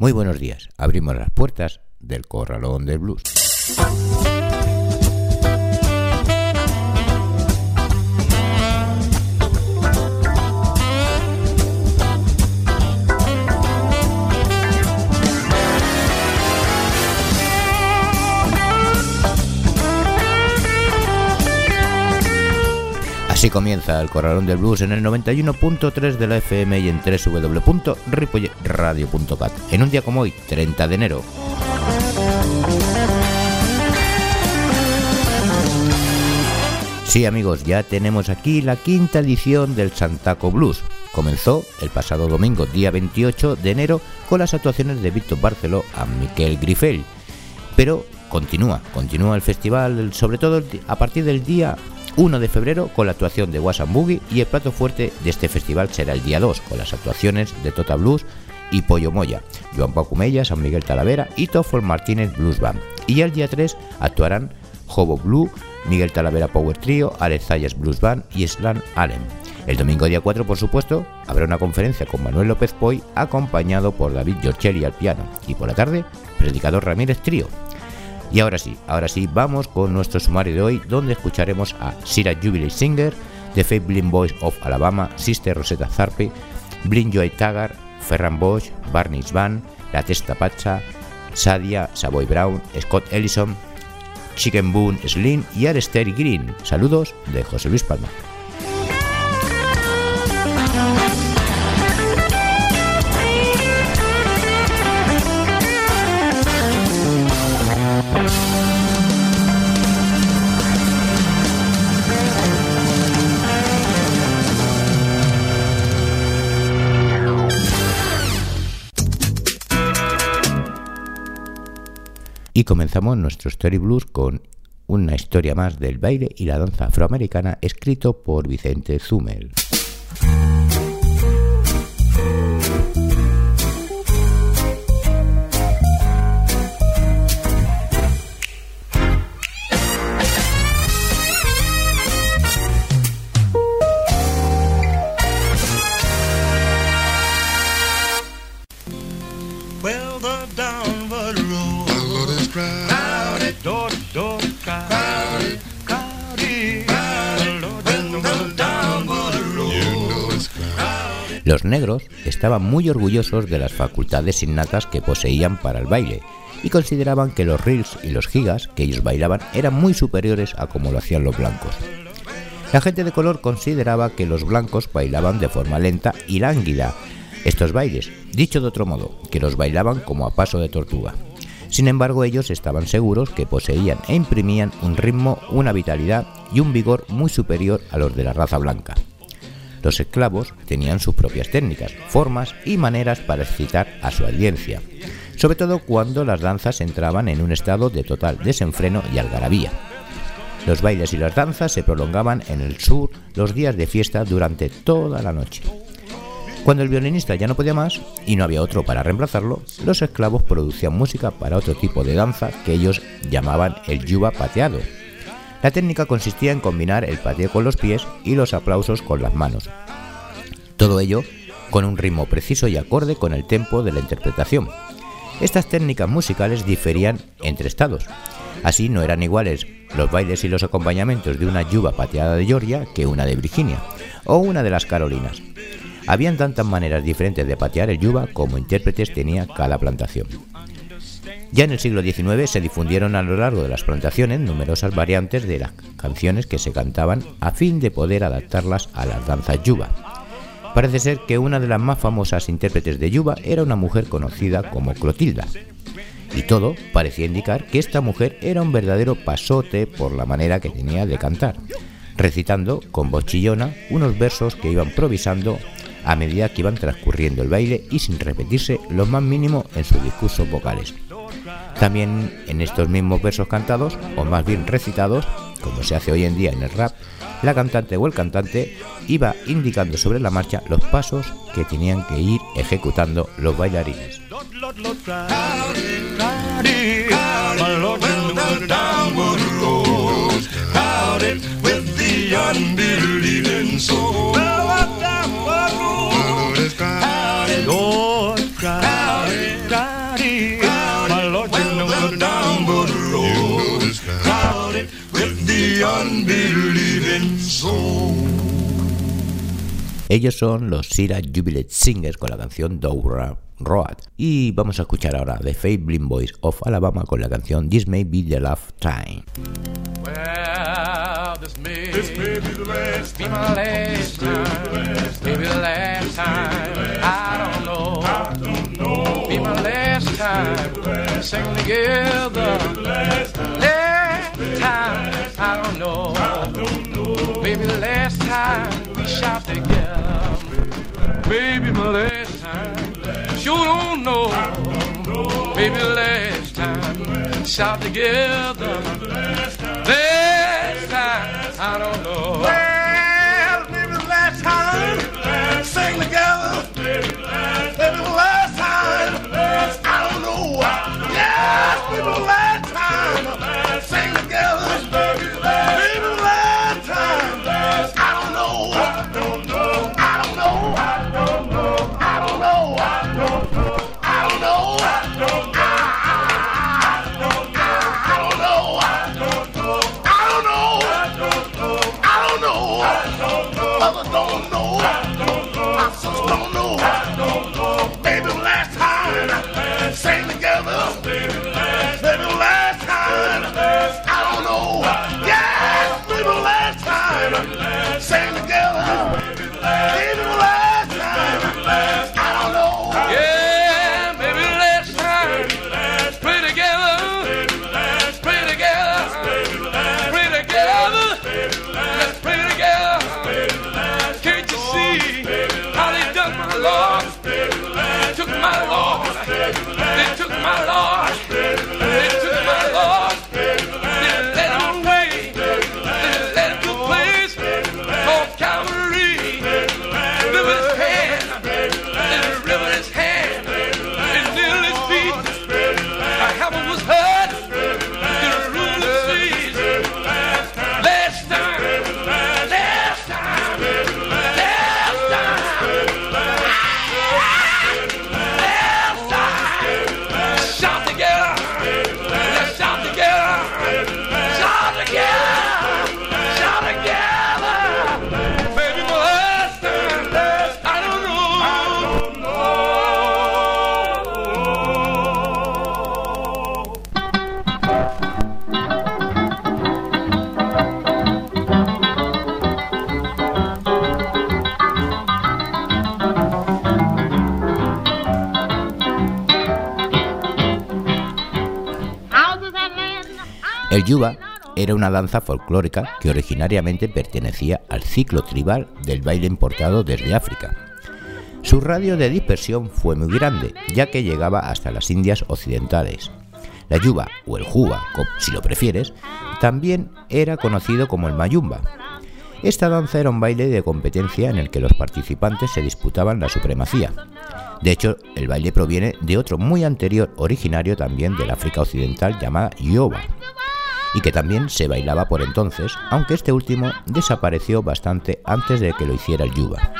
Muy buenos días. Abrimos las puertas del Corralón del Blues. Así comienza el Corralón del Blues en el 91.3 de la FM y en www.ripoyradio.cat. En un día como hoy, 30 de enero. Sí amigos, ya tenemos aquí la quinta edición del Santaco Blues. Comenzó el pasado domingo, día 28 de enero, con las actuaciones de Víctor Barceló a Miquel Grifel. Pero continúa, continúa el festival, sobre todo a partir del día 1 de febrero con la actuación de Wasan Boogie y el plato fuerte de este festival será el día 2 con las actuaciones de Tota Blues y Pollo Moya, Joan Pacumella, San Miguel Talavera y Toffol Martínez Blues Band. Y el día 3 actuarán Hobo Blue, Miguel Talavera Power Trio, Alex Zayas Blues Band y Slan Allen. El domingo día 4, por supuesto, habrá una conferencia con Manuel López Poy acompañado por David Giorcelli al piano y por la tarde, Predicador Ramírez Trío. Y ahora sí, ahora sí, vamos con nuestro sumario de hoy, donde escucharemos a Sira Jubilee Singer, The Fake Blind Boys of Alabama, Sister Rosetta Tharpe, Blind Joy Taggart, Ferran Bosch, Barney Van, La Testa Pacha, Sadia, Savoy Brown, Scott Ellison, Chicken Boone Slim y Arester Green. Saludos de José Luis Palma. Y comenzamos nuestro Story Blues con una historia más del baile y la danza afroamericana escrito por Vicente Zumel. Negros estaban muy orgullosos de las facultades innatas que poseían para el baile y consideraban que los reels y los gigas que ellos bailaban eran muy superiores a como lo hacían los blancos. La gente de color consideraba que los blancos bailaban de forma lenta y lánguida estos bailes, dicho de otro modo, que los bailaban como a paso de tortuga. Sin embargo, ellos estaban seguros que poseían e imprimían un ritmo, una vitalidad y un vigor muy superior a los de la raza blanca. Los esclavos tenían sus propias técnicas, formas y maneras para excitar a su audiencia, sobre todo cuando las danzas entraban en un estado de total desenfreno y algarabía. Los bailes y las danzas se prolongaban en el sur los días de fiesta durante toda la noche. Cuando el violinista ya no podía más y no había otro para reemplazarlo, los esclavos producían música para otro tipo de danza que ellos llamaban el yuba pateado, la técnica consistía en combinar el pateo con los pies y los aplausos con las manos. Todo ello con un ritmo preciso y acorde con el tempo de la interpretación. Estas técnicas musicales diferían entre estados. Así no eran iguales los bailes y los acompañamientos de una yuba pateada de Georgia que una de Virginia o una de las Carolinas. Habían tantas maneras diferentes de patear el yuba como intérpretes tenía cada plantación. Ya en el siglo XIX se difundieron a lo largo de las plantaciones numerosas variantes de las canciones que se cantaban a fin de poder adaptarlas a las danzas yuba. Parece ser que una de las más famosas intérpretes de yuba era una mujer conocida como Clotilda. Y todo parecía indicar que esta mujer era un verdadero pasote por la manera que tenía de cantar, recitando con voz chillona unos versos que iban improvisando a medida que iban transcurriendo el baile y sin repetirse lo más mínimo en sus discursos vocales. También en estos mismos versos cantados, o más bien recitados, como se hace hoy en día en el rap, la cantante o el cantante iba indicando sobre la marcha los pasos que tenían que ir ejecutando los bailarines. Ellos son los Sira Jubilee Singers con la canción Doura Road. Y vamos a escuchar ahora The Fabling Boys of Alabama con la canción This May Be the Last Time. Well, this may, this may be the last be my last time. Maybe the last time. I don't know. I don't know. Be my last time. Sing together. Last time. I don't know. I don't the last time we shot together. Maybe my last time. Sure don't know. Maybe the last time. Shot together. Last time. I don't know. Well, the last time. Sing together. The last time. I don't know. Yes, the last Oh, no. Yuba era una danza folclórica que originariamente pertenecía al ciclo tribal del baile importado desde África. Su radio de dispersión fue muy grande, ya que llegaba hasta las Indias occidentales. La yuba, o el juba, si lo prefieres, también era conocido como el mayumba. Esta danza era un baile de competencia en el que los participantes se disputaban la supremacía. De hecho, el baile proviene de otro muy anterior, originario también del África Occidental, llamada yoba, y que también se bailaba por entonces, aunque este último desapareció bastante antes de que lo hiciera el yuba.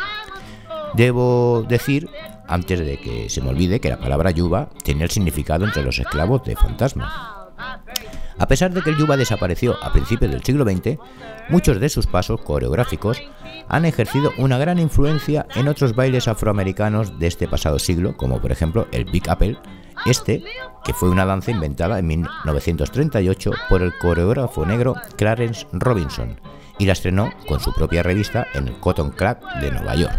Debo decir, antes de que se me olvide, que la palabra yuba tenía el significado entre los esclavos de fantasma. A pesar de que el yuba desapareció a principios del siglo XX, muchos de sus pasos coreográficos han ejercido una gran influencia en otros bailes afroamericanos de este pasado siglo, como por ejemplo el Big Apple, este, que fue una danza inventada en 1938 por el coreógrafo negro Clarence Robinson y la estrenó con su propia revista en el Cotton Club de Nueva York.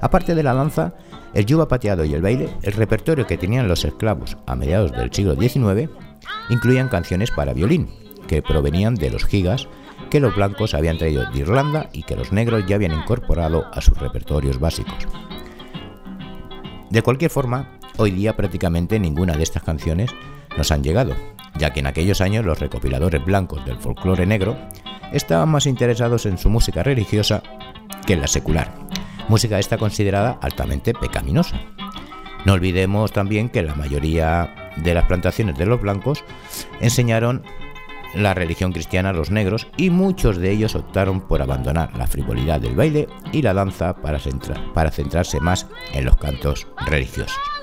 Aparte de la danza, el yuba pateado y el baile, el repertorio que tenían los esclavos a mediados del siglo XIX incluían canciones para violín, que provenían de los gigas que los blancos habían traído de Irlanda y que los negros ya habían incorporado a sus repertorios básicos. De cualquier forma, Hoy día prácticamente ninguna de estas canciones nos han llegado, ya que en aquellos años los recopiladores blancos del folclore negro estaban más interesados en su música religiosa que en la secular, música esta considerada altamente pecaminosa. No olvidemos también que la mayoría de las plantaciones de los blancos enseñaron la religión cristiana a los negros y muchos de ellos optaron por abandonar la frivolidad del baile y la danza para, para centrarse más en los cantos religiosos.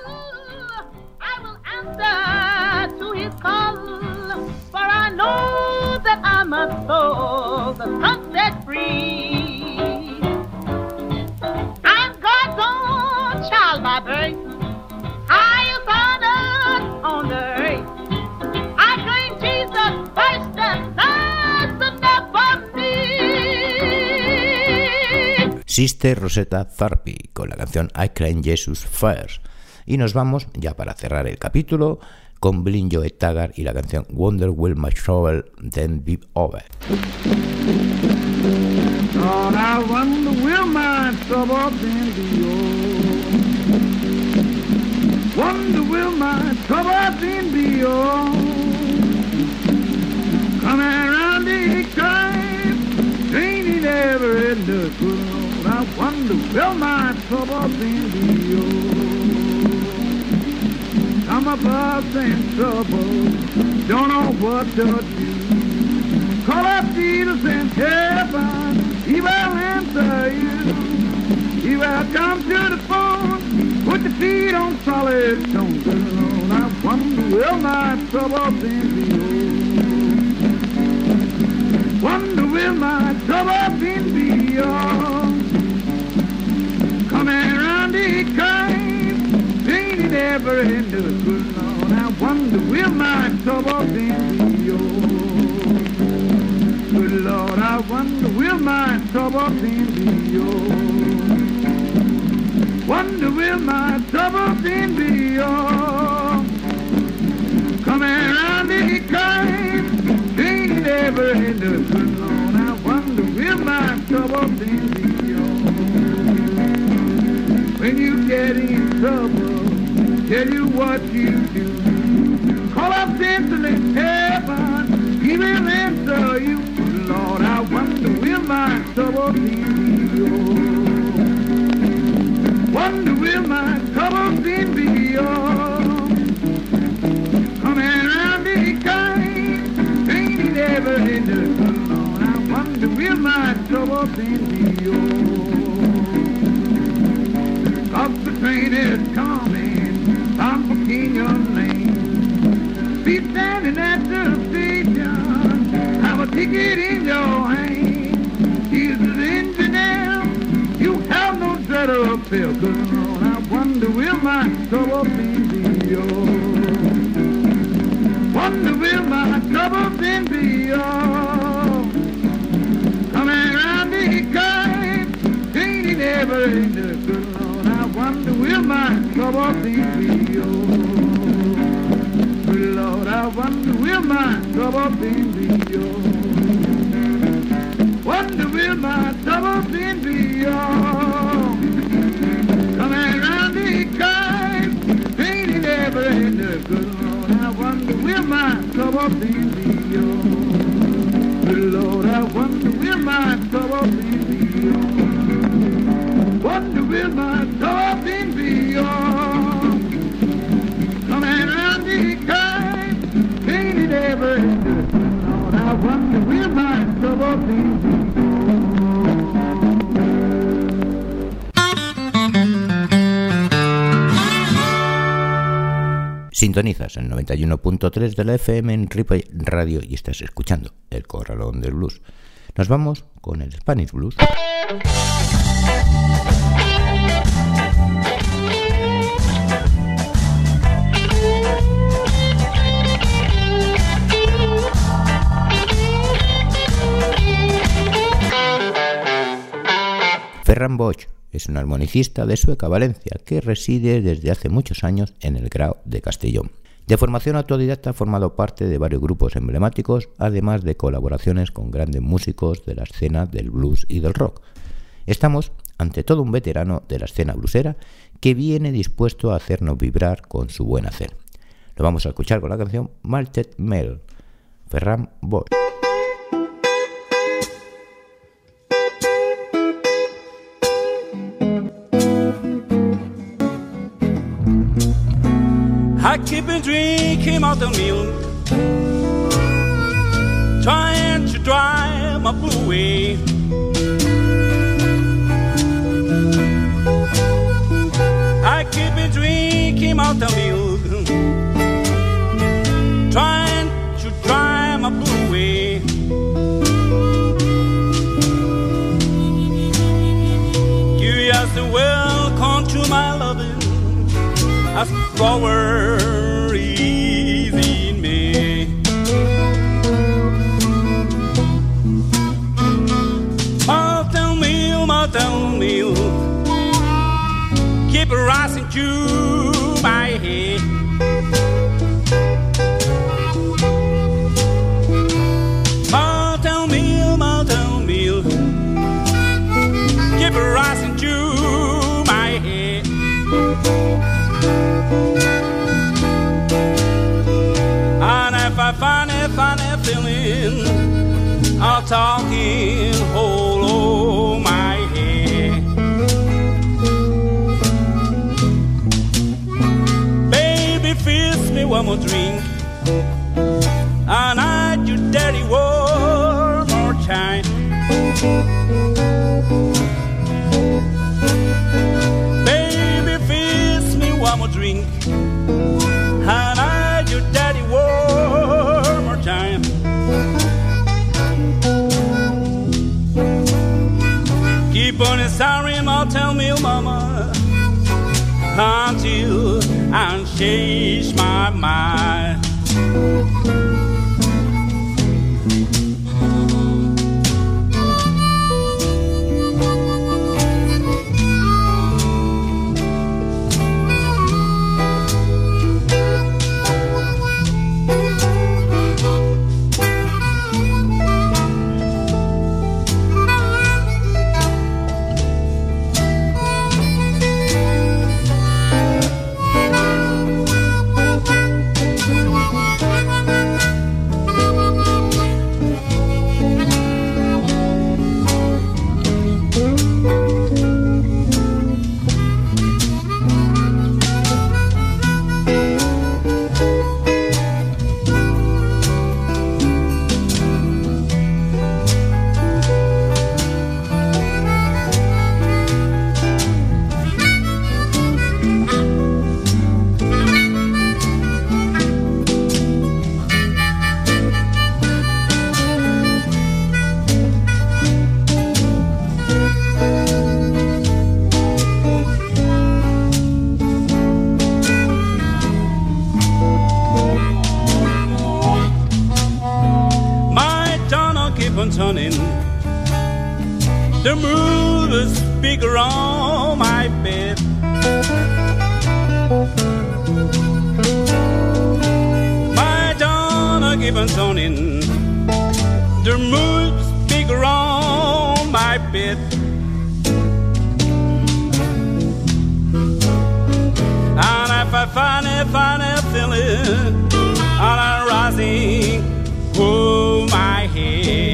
Sister Rosetta Tharpe con la canción I Claim Jesus First. Y nos vamos, ya para cerrar el capítulo, con Blind Joe Taggart y la canción Wonder Will My Trouble Then Be Over. Wonder will my then be? Coming around the? I wonder will my trouble be over? I'm a bus in trouble, don't know what to do. Call up Jesus in heaven he will answer you. He will come to the phone, put the feet on solid stone. I wonder will my trouble be over? Will my trouble be over? Good Lord, I wonder will my trouble be yours? Wonder will my trouble be yours? Coming around the kind, ain't ever in the good Lord. I wonder will my trouble be yours? When you get in trouble, tell you what you do. You. Lord, I wonder will my trouble be yours? Wonder will my trouble be yours? Coming around the kind, ain't it ever in the Lord, I wonder will my trouble be yours? Cause the train is coming, I'm for King of Lane. Be standing at the ticket in your hand. He's an engineer. You have no dread of fail. Cause Lord, I wonder will my trouble be yours? Wonder will my trouble then be yours? Coming around the kite, ain't it ever in the good Lord? I wonder will my trouble be yours? Lord, I wonder will my trouble be yours? Wonder will my trouble Sintonizas el 91.3 de la FM en Ripley Radio y estás escuchando el Corralón del Blues. Nos vamos con el Spanish Blues. Ferran Bosch es un armonicista de Sueca, Valencia, que reside desde hace muchos años en el Grau de Castellón. De formación autodidacta ha formado parte de varios grupos emblemáticos, además de colaboraciones con grandes músicos de la escena del blues y del rock. Estamos ante todo un veterano de la escena bluesera que viene dispuesto a hacernos vibrar con su buen hacer. Lo vamos a escuchar con la canción Malted Mel, Ferran Bosch. I keep on drinking out the milk, trying to drive my blue away. I keep on drinking out the milk, forward, easing me. Oh, mountain meal, oh, mountain oh. meal, keep rising, you. Feeling, I'll talk in whole oh my head. Baby, fix me one more drink. And I do daddy one more time. Baby, fix me one more drink. And I sorry, I'll tell me, oh, mama, until I change my mind. The moon is bigger on my bed. My tunnel keep on turning. The moon is bigger on my bed. And if I find it, find it, feeling, and I'm rising, oh my head.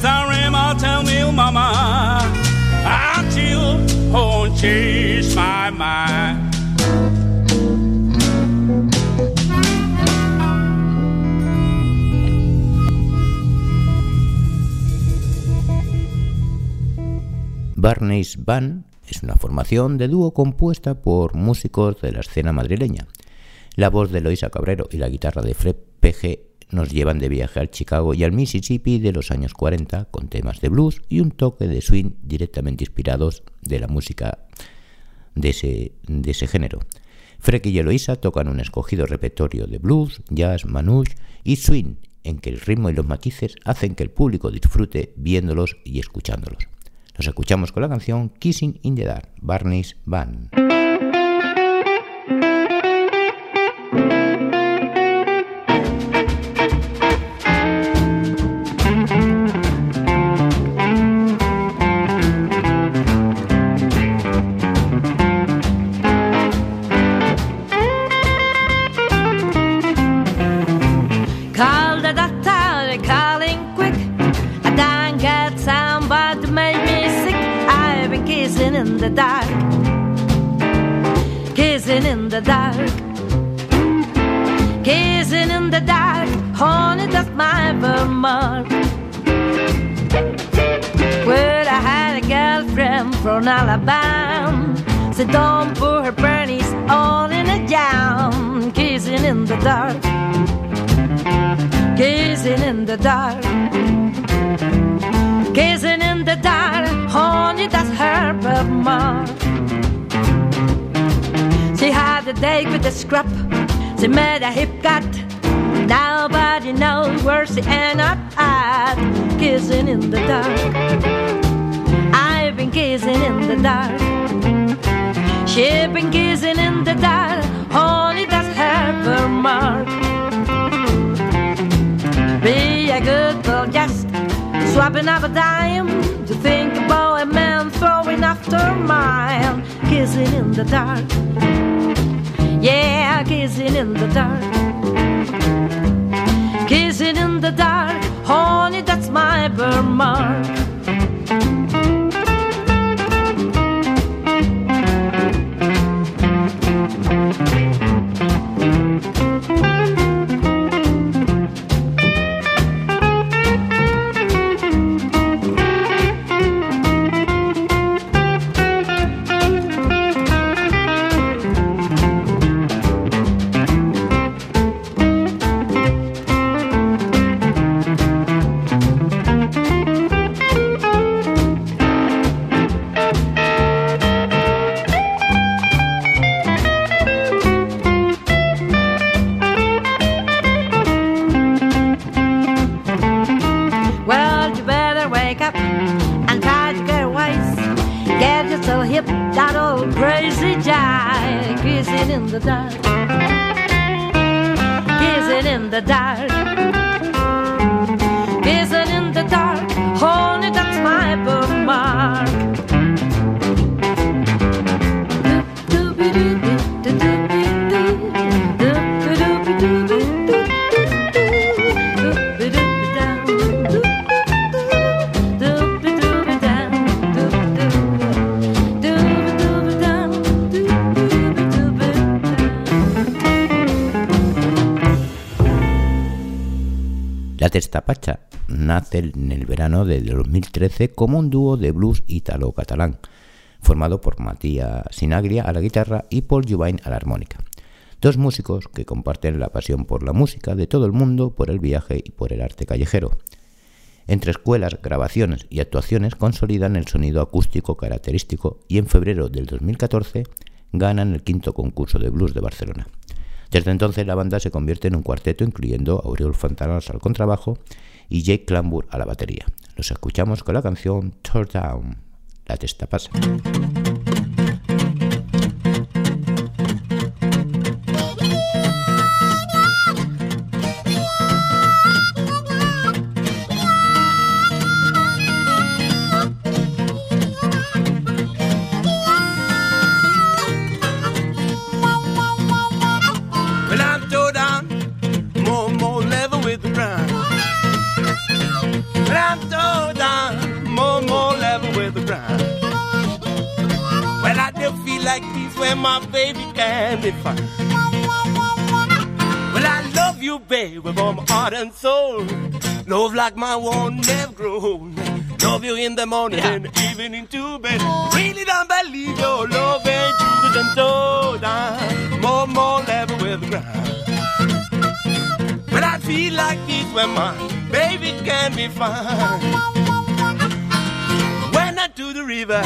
Tell me, mama, my. Barney's Band es una formación de dúo compuesta por músicos de la escena madrileña. La voz de Loisa Cabrero y la guitarra de Fred PG nos llevan de viaje al Chicago y al Mississippi de los años 40 con temas de blues y un toque de swing directamente inspirados de la música de ese, de ese género. Freck y Eloisa tocan un escogido repertorio de blues, jazz, manouche y swing, en que el ritmo y los matices hacen que el público disfrute viéndolos y escuchándolos. Nos escuchamos con la canción Kissing in the Dark, Barney's Band. The dark, kissing in the dark, kissing in the dark. Honey, that's my Vermont. Well, I had a girlfriend from Alabama. So don't put her panties all in a jam, kissing in the dark gazing in the dark, Honey, that's her birthmark. She had a date with a scrub. She made a hip cut. Nobody knows where she ended up at. Kissing in the dark. I've been kissing in the dark. She's been kissing in the dark. Honey, that's her birthmark. Be a good girl, just swapping up a dime man after mine. Kissing in the dark, yeah, kissing in the dark, kissing in the dark, honey, that's my birthmark. Well, up and try to get wise. Get yourself hip, that old crazy jive. Kissing in the dark. Kissing in the dark. Kissing in the dark. Honey, that's my bookmark. La Testapacha nace en el verano de 2013 como un dúo de blues ítalo-catalán, formado por Matías Sinaglia a la guitarra y Paul Jubain a la armónica. Dos músicos que comparten la pasión por la música de todo el mundo, por el viaje y por el arte callejero. Entre escuelas, grabaciones y actuaciones consolidan el sonido acústico característico y en febrero del 2014 ganan el quinto concurso de blues de Barcelona. Desde entonces la banda se convierte en un cuarteto incluyendo a Oriol Fontanals al contrabajo y Jake Clambur a la batería. Los escuchamos con la canción Turn Down, la testa pasa. Like this when my baby can be found. Well, I love you, baby, from my heart and soul. Love like my one never grown. Love you in the morning and evening too, bed. Really don't believe your love ain't true and so down. More, more level with the ground. But I feel like this when my baby can be found. When I to the river,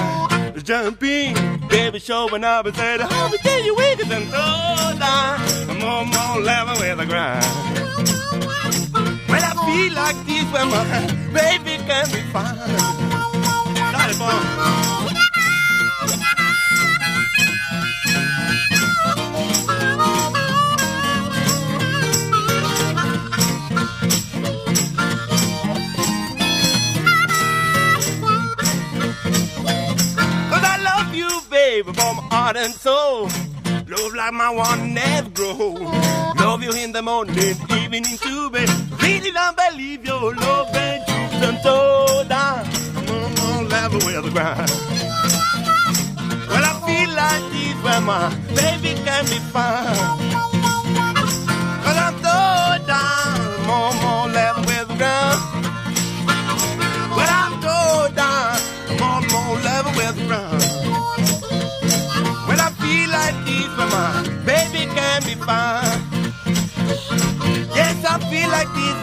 jumping, baby showing up and said, How me tell you wicked and so down. on more level with the ground. Well, I feel like this when my baby can be found. Baby, from heart and soul. Love like my one never grow. Love you in the morning, evening to bed. Really don't believe your love and truth and so down. on level with the ground. Well, I feel like this where my baby can be found.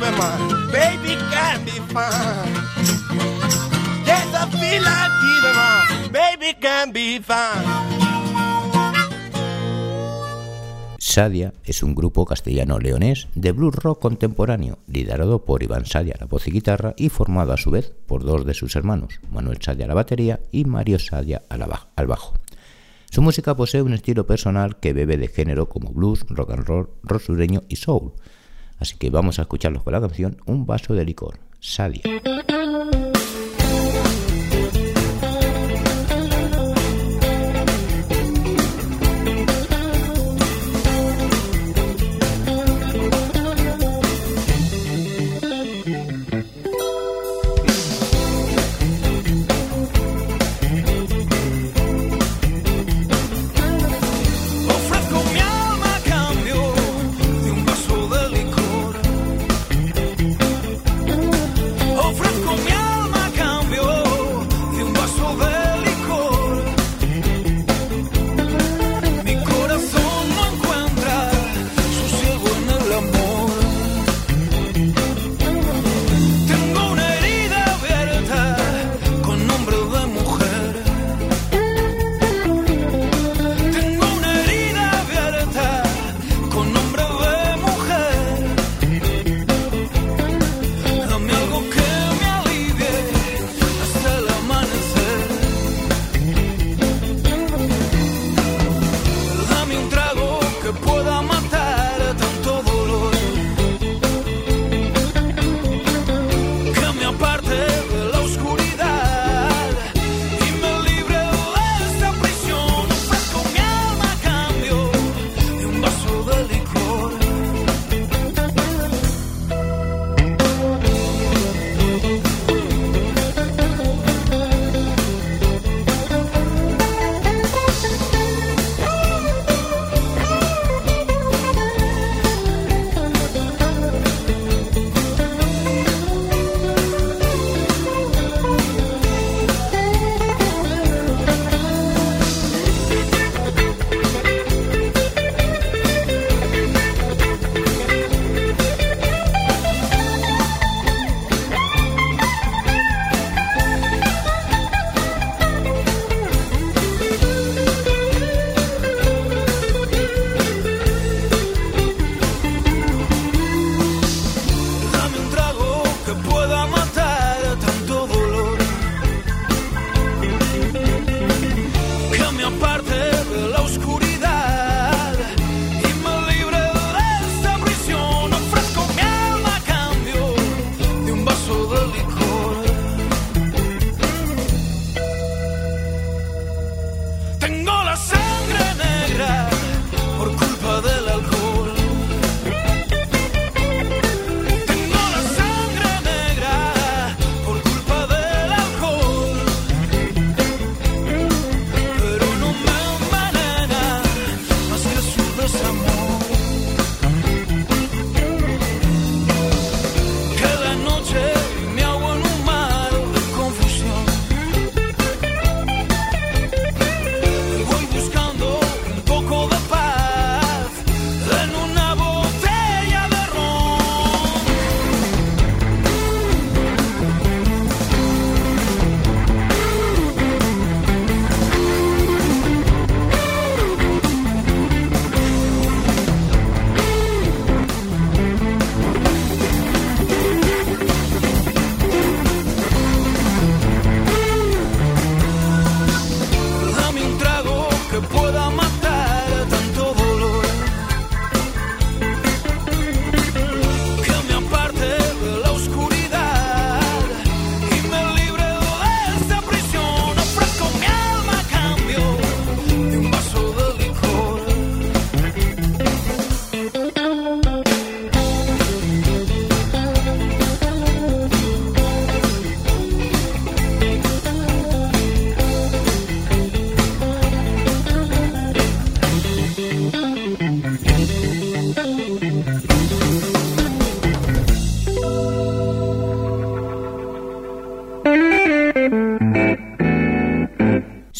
Baby can be baby can be. Sadia es un grupo castellano-leonés de blues rock contemporáneo, liderado por Iván Sadia a la voz y guitarra y formado a su vez por dos de sus hermanos, Manuel Sadia a la batería y Mario Sadia a la al bajo. Su música posee un estilo personal que bebe de género como blues, rock and roll, rock sureño y soul. Así que vamos a escucharlos con la canción Un vaso de licor, Sadia.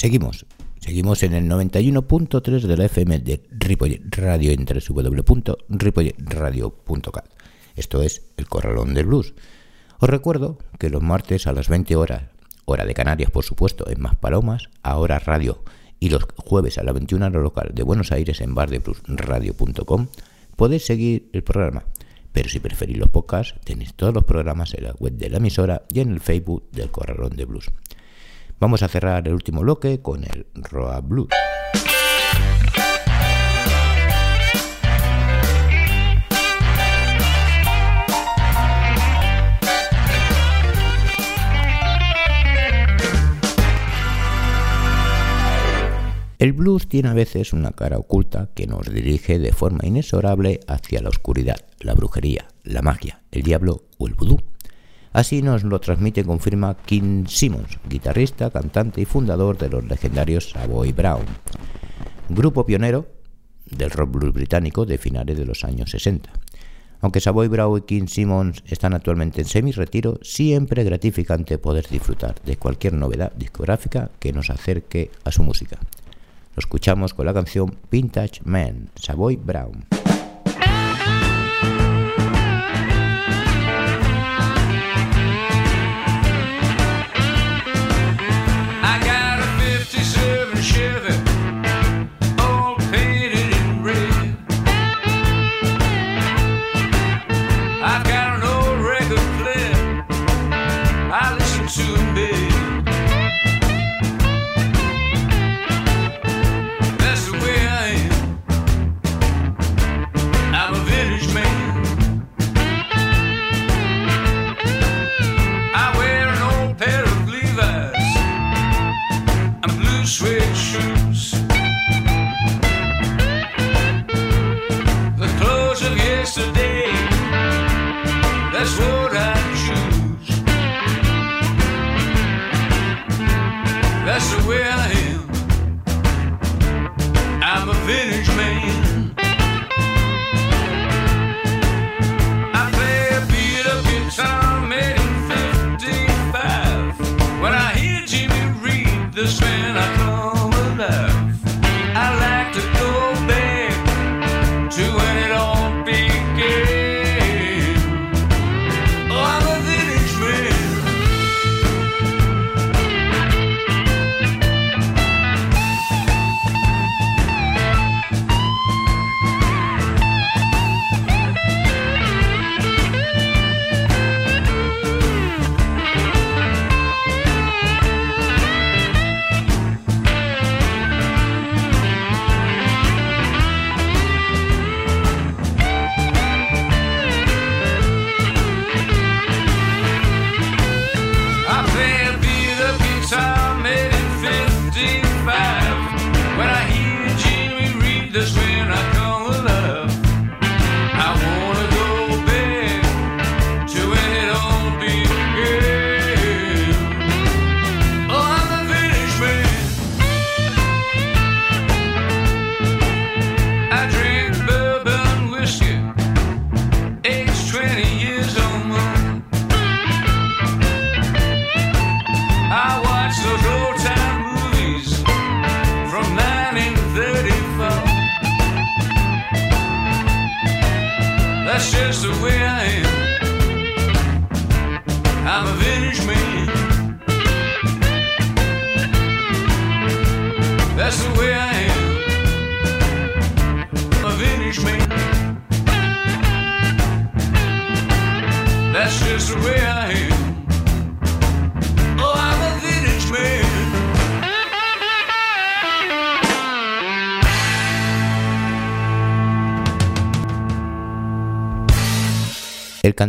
Seguimos en el 91.3 de la FM de Ripollet Radio en www.ripolletradio.cat. Esto es El Corralón del Blues. Os recuerdo que los martes a las 20 horas, hora de Canarias por supuesto, en Más Palomas, ahora radio, y los jueves a la 21 hora local de Buenos Aires en bardebluesradio.com, podéis seguir el programa. Pero si preferís los podcasts, tenéis todos los programas en la web de la emisora y en el Facebook del Corralón de Blues. Vamos a cerrar el último bloque con el Roa Blues. El blues tiene a veces una cara oculta que nos dirige de forma inexorable hacia la oscuridad, la brujería, la magia, el diablo o el vudú. Así nos lo transmite y confirma Kim Simmons, guitarrista, cantante y fundador de los legendarios Savoy Brown, grupo pionero del rock blues británico de finales de los años 60. Aunque Savoy Brown y Kim Simmons están actualmente en semi-retiro, siempre es gratificante poder disfrutar de cualquier novedad discográfica que nos acerque a su música. Lo escuchamos con la canción Vintage Man, Savoy Brown.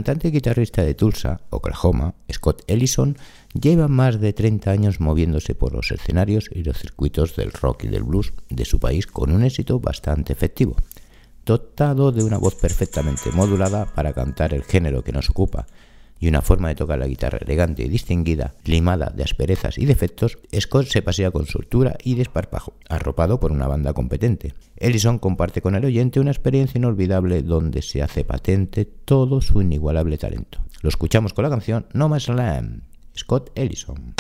Cantante y guitarrista de Tulsa, Oklahoma, Scott Ellison, lleva más de 30 años moviéndose por los escenarios y los circuitos del rock y del blues de su país con un éxito bastante efectivo. Dotado de una voz perfectamente modulada para cantar el género que nos ocupa y una forma de tocar la guitarra elegante y distinguida, limada de asperezas y defectos, Scott se pasea con soltura y desparpajo, arropado por una banda competente. Ellison comparte con el oyente una experiencia inolvidable donde se hace patente todo su inigualable talento. Lo escuchamos con la canción No Man's Land, Scott Ellison.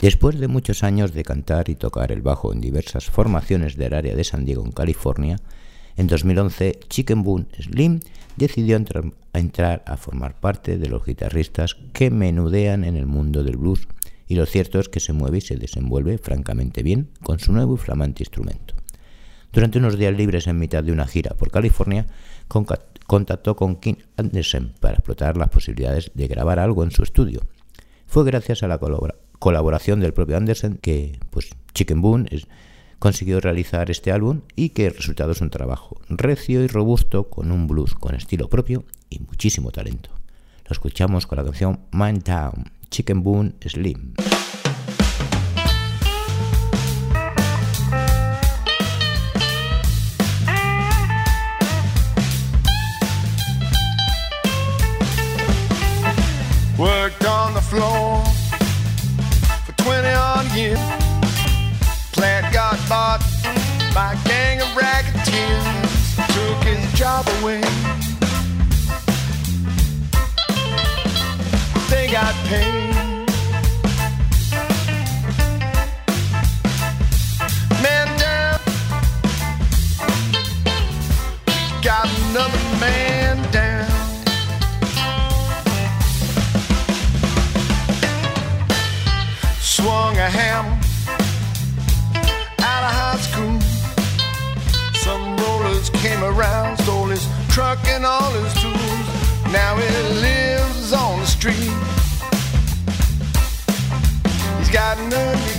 Después de muchos años de cantar y tocar el bajo en diversas formaciones del área de San Diego, en California, en 2011 Chicken Boone Slim decidió entrar, a formar parte de los guitarristas que menudean en el mundo del blues y lo cierto es que se mueve y se desenvuelve francamente bien con su nuevo y flamante instrumento. Durante unos días libres en mitad de una gira por California, contactó con Kim Anderson para explotar las posibilidades de grabar algo en su estudio. Fue gracias a la colabora- colaboración del propio Anderson que pues, Chicken Boone es- consiguió realizar este álbum y que el resultado es un trabajo recio y robusto con un blues con estilo propio y muchísimo talento. Lo escuchamos con la canción Man Town, Chicken Boone Slim. 20 odd years. Plant got bought by a gang of racketeers. Took his job away. They got paid. Man down. Got another man a out of high school. Some rollers came around, stole his truck and all his tools. Now he lives on the street. He's got nothing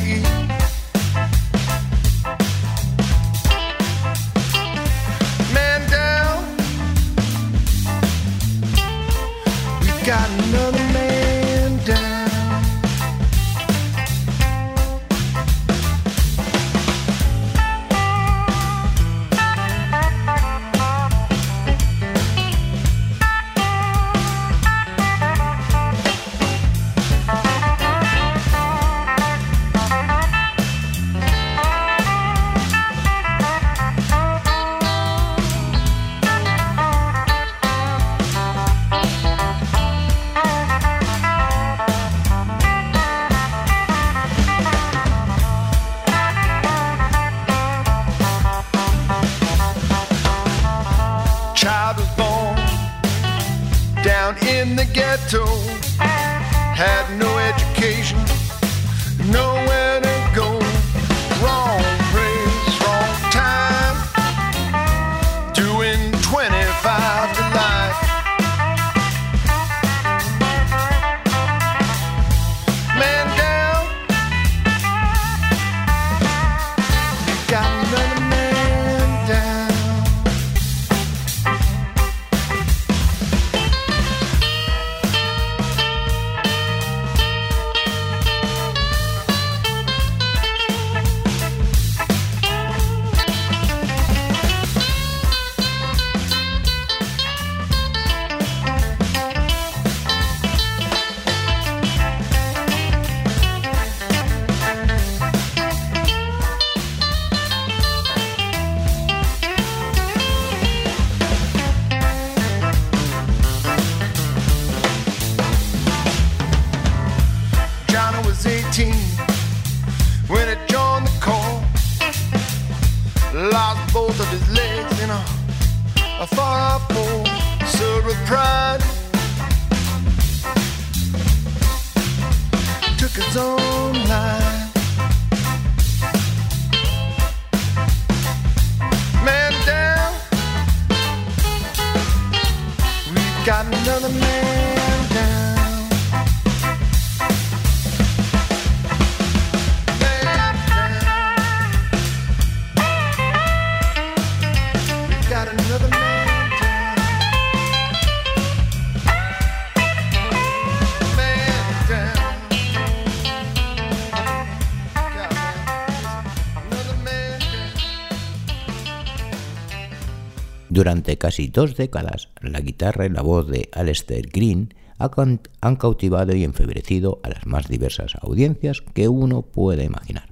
Durante casi dos décadas, la guitarra y la voz de Alistair Green han cautivado y enfebrecido a las más diversas audiencias que uno pueda imaginar,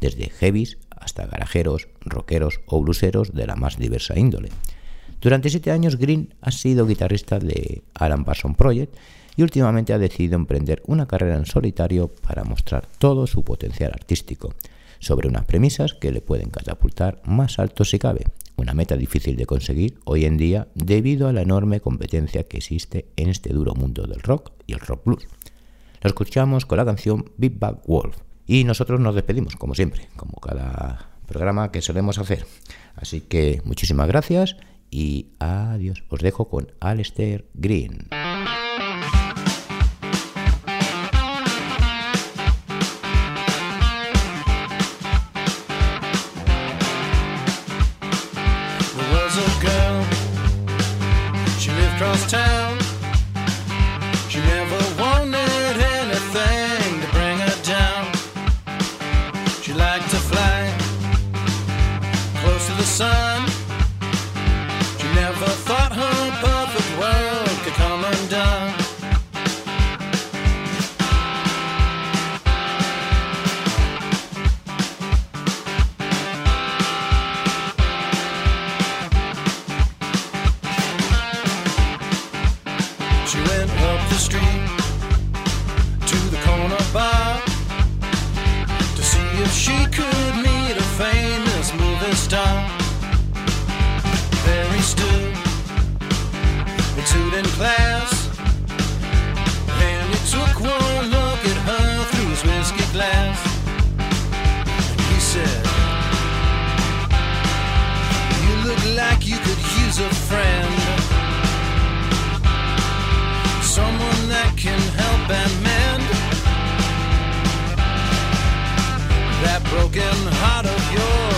desde heavies hasta garajeros, rockeros o bluseros de la más diversa índole. Durante siete años, Green ha sido guitarrista de Alan Parsons Project y últimamente ha decidido emprender una carrera en solitario para mostrar todo su potencial artístico, sobre unas premisas que le pueden catapultar más alto si cabe, una meta difícil de conseguir hoy en día debido a la enorme competencia que existe en este duro mundo del rock y el rock blues. Lo escuchamos con la canción Big Bad Wolf y nosotros nos despedimos, como siempre, como cada programa que solemos hacer. Así que muchísimas gracias y adiós. Os dejo con Alistair Green. A friend someone that can help and mend that broken heart of yours.